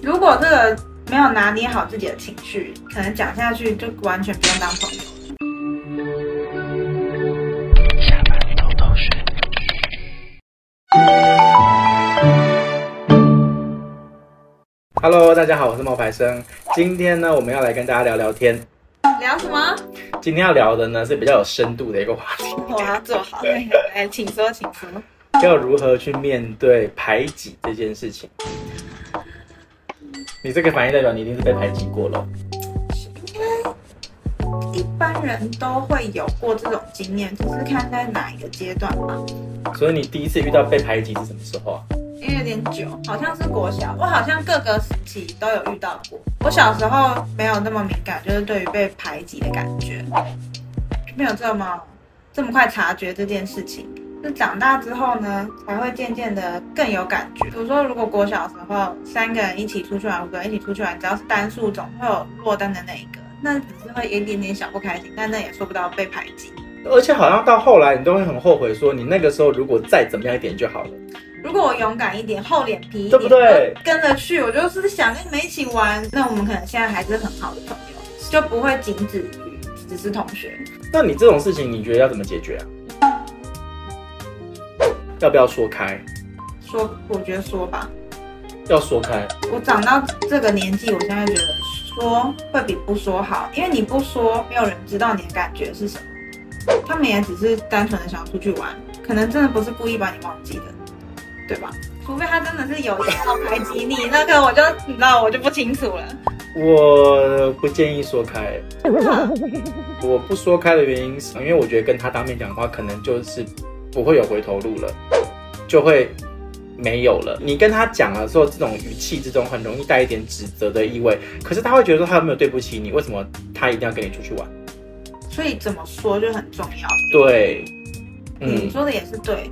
如果这个没有拿捏好自己的情绪，可能讲下去就完全不用当朋友。下班偷偷睡。Hello，大家好，我是冒牌生。今天呢，我们要来跟大家聊聊天。聊什么？今天要聊的呢，是比较有深度的一个话题。我要做好。来，请说，请说。要如何去面对排挤这件事情？你这个反应代表你一定是被排挤过了。应该一般人都会有过这种经验，只是看在哪一个阶段吧。所以你第一次遇到被排挤是什么时候啊？因为有点久，好像是国小，我好像各个时期都有遇到过。我小时候没有那么敏感，就是对于被排挤的感觉，没有这么这么快察觉这件事情。是长大之后呢，才会渐渐的更有感觉。比如说，如果国小的时候三个人一起出去玩，五个人一起出去玩，只要是单数，总会有落单的那一个，那只是会有一点点小不开心，但那也说不到被排挤。而且好像到后来，你都会很后悔，说你那个时候如果再怎么样一点就好了。如果我勇敢一点，厚脸皮一点，对不对？跟着去，我就是想跟你们一起玩，那我们可能现在还是很好的朋友，就不会仅止于只是同学。那你这种事情，你觉得要怎么解决啊？要不要说开？说，我觉得说吧。要说开。我长到这个年纪，我现在觉得说会比不说好，因为你不说，没有人知道你的感觉是什么。他们也只是单纯的想出去玩，可能真的不是故意把你忘记的，对吧？除非他真的是有意要排挤你，那个我就你知道，我就不清楚了。我不建议说开。我不说开的原因是，因为我觉得跟他当面讲的话，可能就是。不会有回头路了，就会没有了。你跟他讲了之后，这种语气之中很容易带一点指责的意味。可是他会觉得说他有没有对不起你？为什么他一定要跟你出去玩？所以怎么说就很重要。对，嗯，你说的也是对。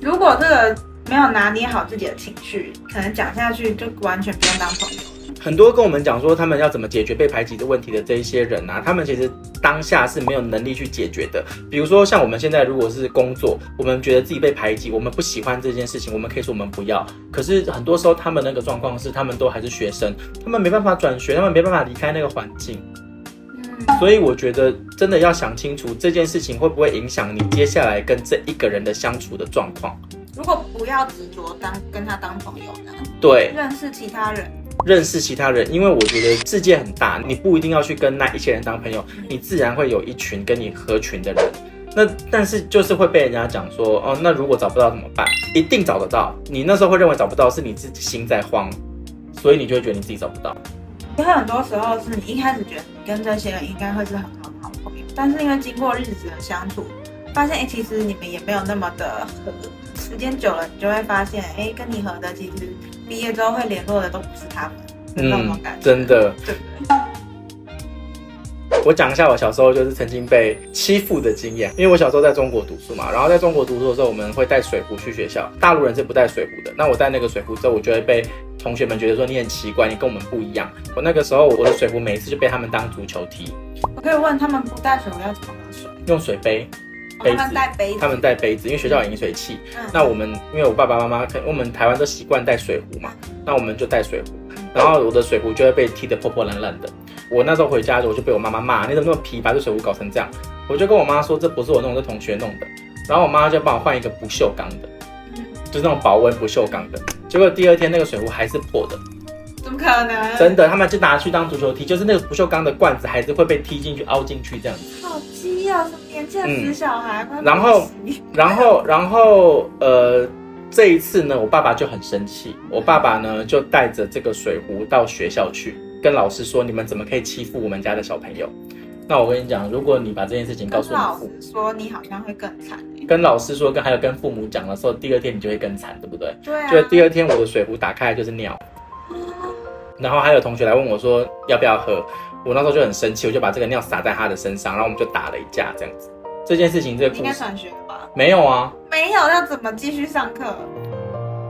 如果这个没有拿捏好自己的情绪，可能讲下去就完全不用当朋友。很多跟我们讲说他们要怎么解决被排挤的问题的这一些人啊，他们其实当下是没有能力去解决的。比如说像我们现在如果是工作，我们觉得自己被排挤，我们不喜欢这件事情，我们可以说我们不要。可是很多时候他们那个状况是，他们都还是学生，他们没办法转学，他们没办法离开那个环境。所以我觉得真的要想清楚这件事情会不会影响你接下来跟这一个人的相处的状况。如果不要执着当跟他当朋友呢？对，认识其他人。认识其他人，因为我觉得世界很大，你不一定要去跟那一些人当朋友，你自然会有一群跟你合群的人。那但是就是会被人家讲说，哦，那如果找不到怎么办？一定找得到。你那时候会认为找不到是你自己心在慌，所以你就会觉得你自己找不到。因为很多时候是你一开始觉得你跟这些人应该会是很好的好朋友，但是因为经过日子的相处，发现哎，其实你们也没有那么的合。时间久了，你就会发现，哎，跟你合的其实毕业之后会联络的都不是他们，嗯，那种感觉，真的，对不对？我讲一下我小时候就是曾经被欺负的经验，因为我小时候在中国读书嘛，然后在中国读书的时候，我们会带水壶去学校，大陆人是不带水壶的。那我带那个水壶之后，我就会被同学们觉得说你很奇怪，你跟我们不一样。我那个时候我的水壶每一次就被他们当足球踢。我可以问他们不带水壶要怎么喝水？用水杯。杯子，他们带杯子，因为学校有饮水器。嗯、那我们因为我爸爸妈妈，我们台湾都习惯带水壶嘛，那我们就带水壶。然后我的水壶就会被踢得破破烂烂的。我那时候回家，我就被我妈妈骂：“你怎么那么皮，把这水壶搞成这样？”我就跟我妈说：“这不是我弄的，是同学弄的。”然后我妈就帮我换一个不锈钢的，就是那种保温不锈钢的。结果第二天那个水壶还是破的。怎么可能？真的，他们就拿去当足球踢，就是那个不锈钢的罐子还是会被踢进去、凹进去这样子。啊！什么年轻的死小孩？嗯、然后，然后，然后，呃，这一次呢，我爸爸就很生气。我爸爸呢就带着这个水壶到学校去，跟老师说：“你们怎么可以欺负我们家的小朋友？”那我跟你讲，如果你把这件事情告诉老师说，你好像会更惨、欸。跟老师说，跟还有跟父母讲的时候，第二天你就会更惨，对不对？对啊。就第二天我的水壶打开来就是尿。然后还有同学来问我说要不要喝，我那时候就很生气，我就把这个尿洒在他的身上，然后我们就打了一架这样子。这件事情这个故事应该转学了吧？没有啊，没有，要怎么继续上课？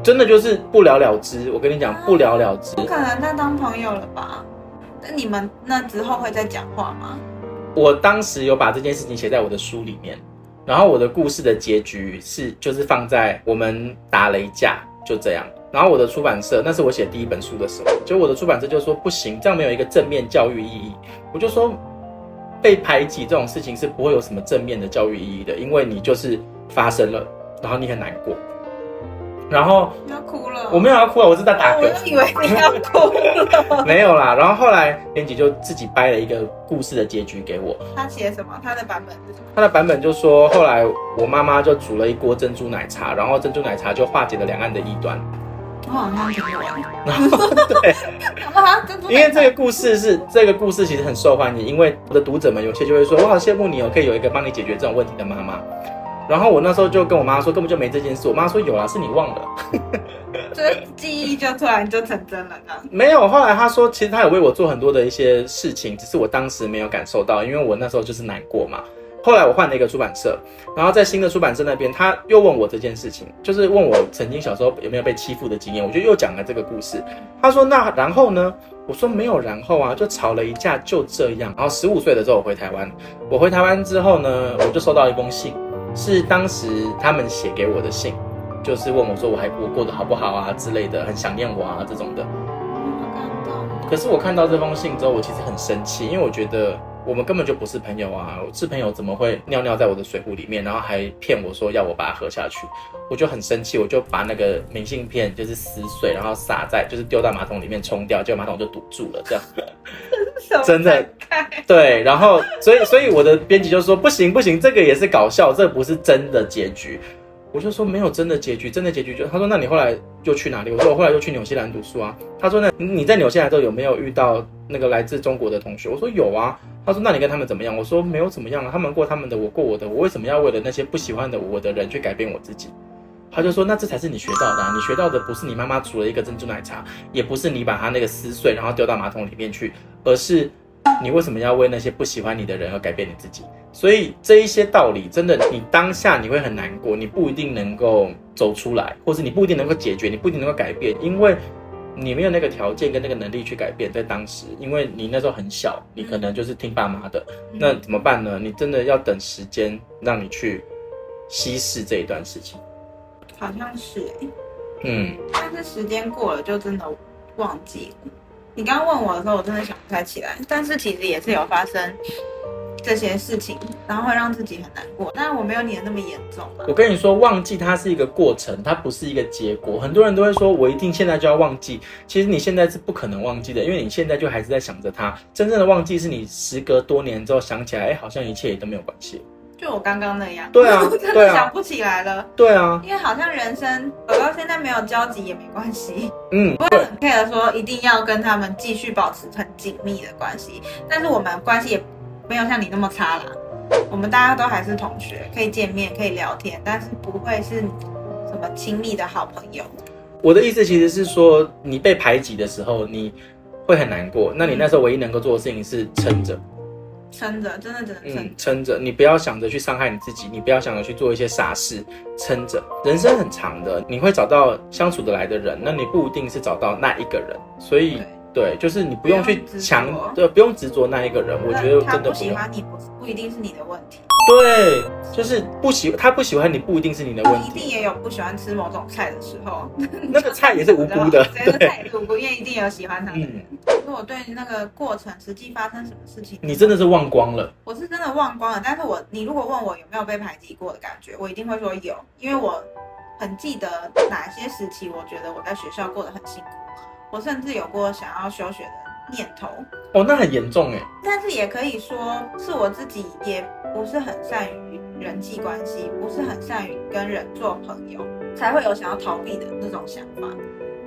真的就是不了了之。我跟你讲，不了了之。不可能再当朋友了吧？那你们那之后会再讲话吗？我当时有把这件事情写在我的书里面，然后我的故事的结局是就是放在我们打了一架，就这样。然后我的出版社，那是我写第一本书的时候，就我的出版社就说不行，这样没有一个正面教育意义。我就说，被排挤这种事情是不会有什么正面的教育意义的，因为你就是发生了，然后你很难过。然后要哭了，我没有要哭啊，我是在打嗝。我以为你要哭了，没有啦。然后后来编辑就自己掰了一个故事的结局给我。他写什么？他的版本是什么？他的版本就说，后来我妈妈就煮了一锅珍珠奶茶，然后珍珠奶茶就化解了两岸的异端。我好像听过。然后对，因为这个故事是这个故事其实很受欢迎，因为我的读者们有些就会说，我好羡慕你哦，可以有一个帮你解决这种问题的妈妈。然后我那时候就跟我妈说，根本就没这件事。我妈说有啊，是你忘了。这记忆就突然就成真了呢？没有，后来她说，其实她有为我做很多的一些事情，只是我当时没有感受到，因为我那时候就是难过嘛。后来我换了一个出版社，然后在新的出版社那边，他又问我这件事情，就是问我曾经小时候有没有被欺负的经验，我就又讲了这个故事。他说那然后呢？我说没有然后啊，就吵了一架，就这样。然后十五岁的时候我回台湾，我回台湾之后呢，我就收到一封信。是当时他们写给我的信，就是问我说我还我过得好不好啊之类的，很想念我啊这种的。可是我看到这封信之后，我其实很生气，因为我觉得我们根本就不是朋友啊！是朋友怎么会尿尿在我的水壶里面，然后还骗我说要我把它喝下去？我就很生气，我就把那个明信片就是撕碎，然后撒在就是丢到马桶里面冲掉，结果马桶就堵住了，这样。真的，对，然后所以所以我的编辑就说不行不行，这个也是搞笑，这不是真的结局。我就说没有真的结局，真的结局就他说那你后来又去哪里？我说我后来又去纽西兰读书啊。他说那你在纽西兰之后有没有遇到那个来自中国的同学？我说有啊。他说那你跟他们怎么样？我说没有怎么样啊，他们过他们的，我过我的，我为什么要为了那些不喜欢的我的人去改变我自己？他就说：“那这才是你学到的啊，你学到的不是你妈妈煮了一个珍珠奶茶，也不是你把它那个撕碎然后丢到马桶里面去，而是你为什么要为那些不喜欢你的人而改变你自己？所以这一些道理，真的，你当下你会很难过，你不一定能够走出来，或是你不一定能够解决，你不一定能够改变，因为你没有那个条件跟那个能力去改变。在当时，因为你那时候很小，你可能就是听爸妈的，那怎么办呢？你真的要等时间让你去稀释这一段事情。”好像是哎、欸，嗯，但是时间过了就真的忘记了。你刚刚问我的时候，我真的想不太起来。但是其实也是有发生这些事情，然后会让自己很难过。但是我没有你的那么严重。我跟你说，忘记它是一个过程，它不是一个结果。很多人都会说，我一定现在就要忘记。其实你现在是不可能忘记的，因为你现在就还是在想着它。真正的忘记是你时隔多年之后想起来，哎，好像一切也都没有关系。就我刚刚那样，对啊，我 真的想不起来了。对啊，因为好像人生走到现在没有交集也没关系。嗯，不会很 care 说一定要跟他们继续保持很紧密的关系，但是我们关系也没有像你那么差啦。我们大家都还是同学，可以见面，可以聊天，但是不会是什么亲密的好朋友。我的意思其实是说，你被排挤的时候，你会很难过。那你那时候唯一能够做的事情是撑着。撑着，真的只能撑。嗯，撑着，你不要想着去伤害你自己，你不要想着去做一些傻事，撑着。人生很长的，你会找到相处得来的人，那你不一定是找到那一个人，所以。对，就是你不用去强，对，不用执着那一个人。我觉得真的不，他不喜欢你，不不一定是你的问题。对，就是不喜他不喜欢你，不一定是你的问题。一定也有不喜欢吃某种菜的时候，那个 菜也是无辜的。对，那个菜也是无辜，因为一定有喜欢他的人。如果对那个过程实际发生什么事情，你真的是忘光了。我是真的忘光了，但是我你如果问我有没有被排挤过的感觉，我一定会说有，因为我很记得哪些时期，我觉得我在学校过得很辛苦。我甚至有过想要休学的念头哦，那很严重哎。但是也可以说是我自己也不是很善于人际关系，不是很善于跟人做朋友，才会有想要逃避的那种想法。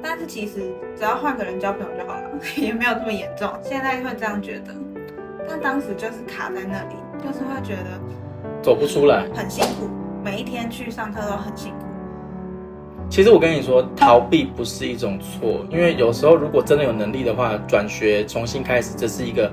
但是其实只要换个人交朋友就好了，也没有这么严重。现在会这样觉得，但当时就是卡在那里，就是会觉得走不出来，很辛苦，每一天去上课都很辛苦。其实我跟你说，逃避不是一种错，因为有时候如果真的有能力的话，转学重新开始，这是一个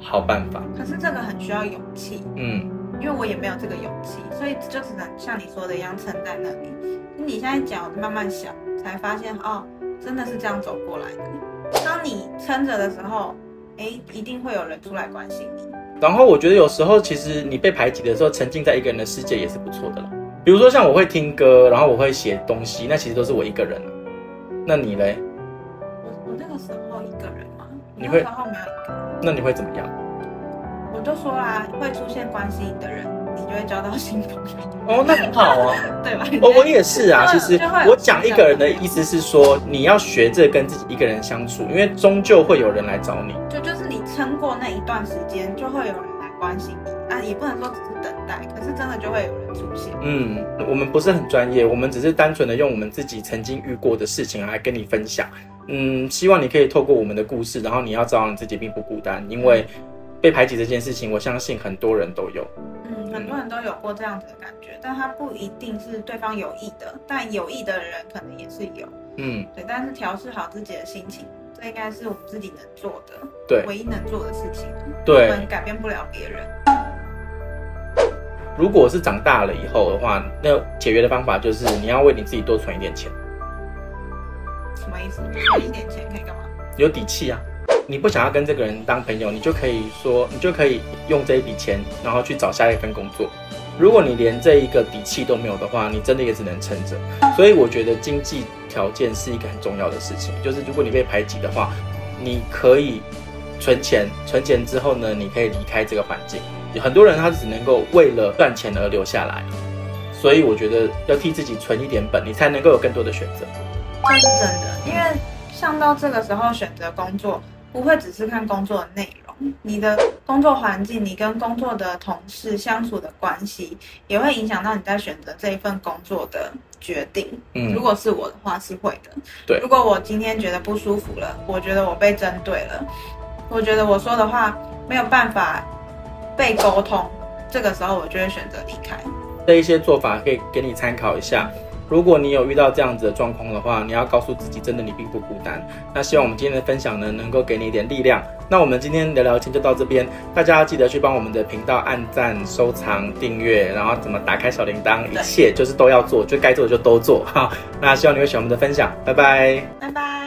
好办法。可是这个很需要勇气，嗯，因为我也没有这个勇气，所以就只能像你说的一样撑在那里。你现在讲，我慢慢想，才发现哦，真的是这样走过来的。当你撑着的时候，哎，一定会有人出来关心你。然后我觉得有时候，其实你被排挤的时候，沉浸在一个人的世界也是不错的了。比如说像我会听歌，然后我会写东西，那其实都是我一个人。那你嘞？我我那个时候一个人嘛，你会那时候没有一个人，那你会怎么样？我就说啦，会出现关心你的人，你就会交到新朋友。哦，那很好啊，对吧？我我也是啊。其实我讲一个人的意思是说，你要学着跟自己一个人相处，因为终究会有人来找你。就就是你撑过那一段时间，就会有人来关心你啊。也不能说只是等待，可是真的就会有人出现。嗯，我们不是很专业，我们只是单纯的用我们自己曾经遇过的事情来跟你分享。嗯，希望你可以透过我们的故事，然后你要知道你自己并不孤单，因为被排挤这件事情，我相信很多人都有。嗯，很多人都有过这样子的感觉，但他不一定是对方有意的，但有意的人可能也是有。嗯，对，但是调试好自己的心情，这应该是我们自己能做的，对，唯一能做的事情。对，我们改变不了别人。如果是长大了以后的话，那解决的方法就是你要为你自己多存一点钱。什么意思？存一点钱可以干嘛？有底气啊！你不想要跟这个人当朋友，你就可以说，你就可以用这一笔钱，然后去找下一份工作。如果你连这一个底气都没有的话，你真的也只能撑着。所以我觉得经济条件是一个很重要的事情。就是如果你被排挤的话，你可以存钱，存钱之后呢，你可以离开这个环境。很多人他只能够为了赚钱而留下来，所以我觉得要替自己存一点本，你才能够有更多的选择。这是真的，因为像到这个时候选择工作，不会只是看工作的内容，你的工作环境，你跟工作的同事相处的关系，也会影响到你在选择这一份工作的决定。嗯，如果是我的话，是会的。对，如果我今天觉得不舒服了，我觉得我被针对了，我觉得我说的话没有办法被沟通，这个时候我就会选择离开。这一些做法可以给你参考一下。如果你有遇到这样子的状况的话，你要告诉自己，真的你并不孤单。那希望我们今天的分享呢，能够给你一点力量。那我们今天聊聊天就到这边，大家要记得去帮我们的频道按赞、收藏、订阅，然后怎么打开小铃铛，一切就是都要做，就该做的就都做哈。那希望你会喜欢我们的分享，拜拜，拜拜。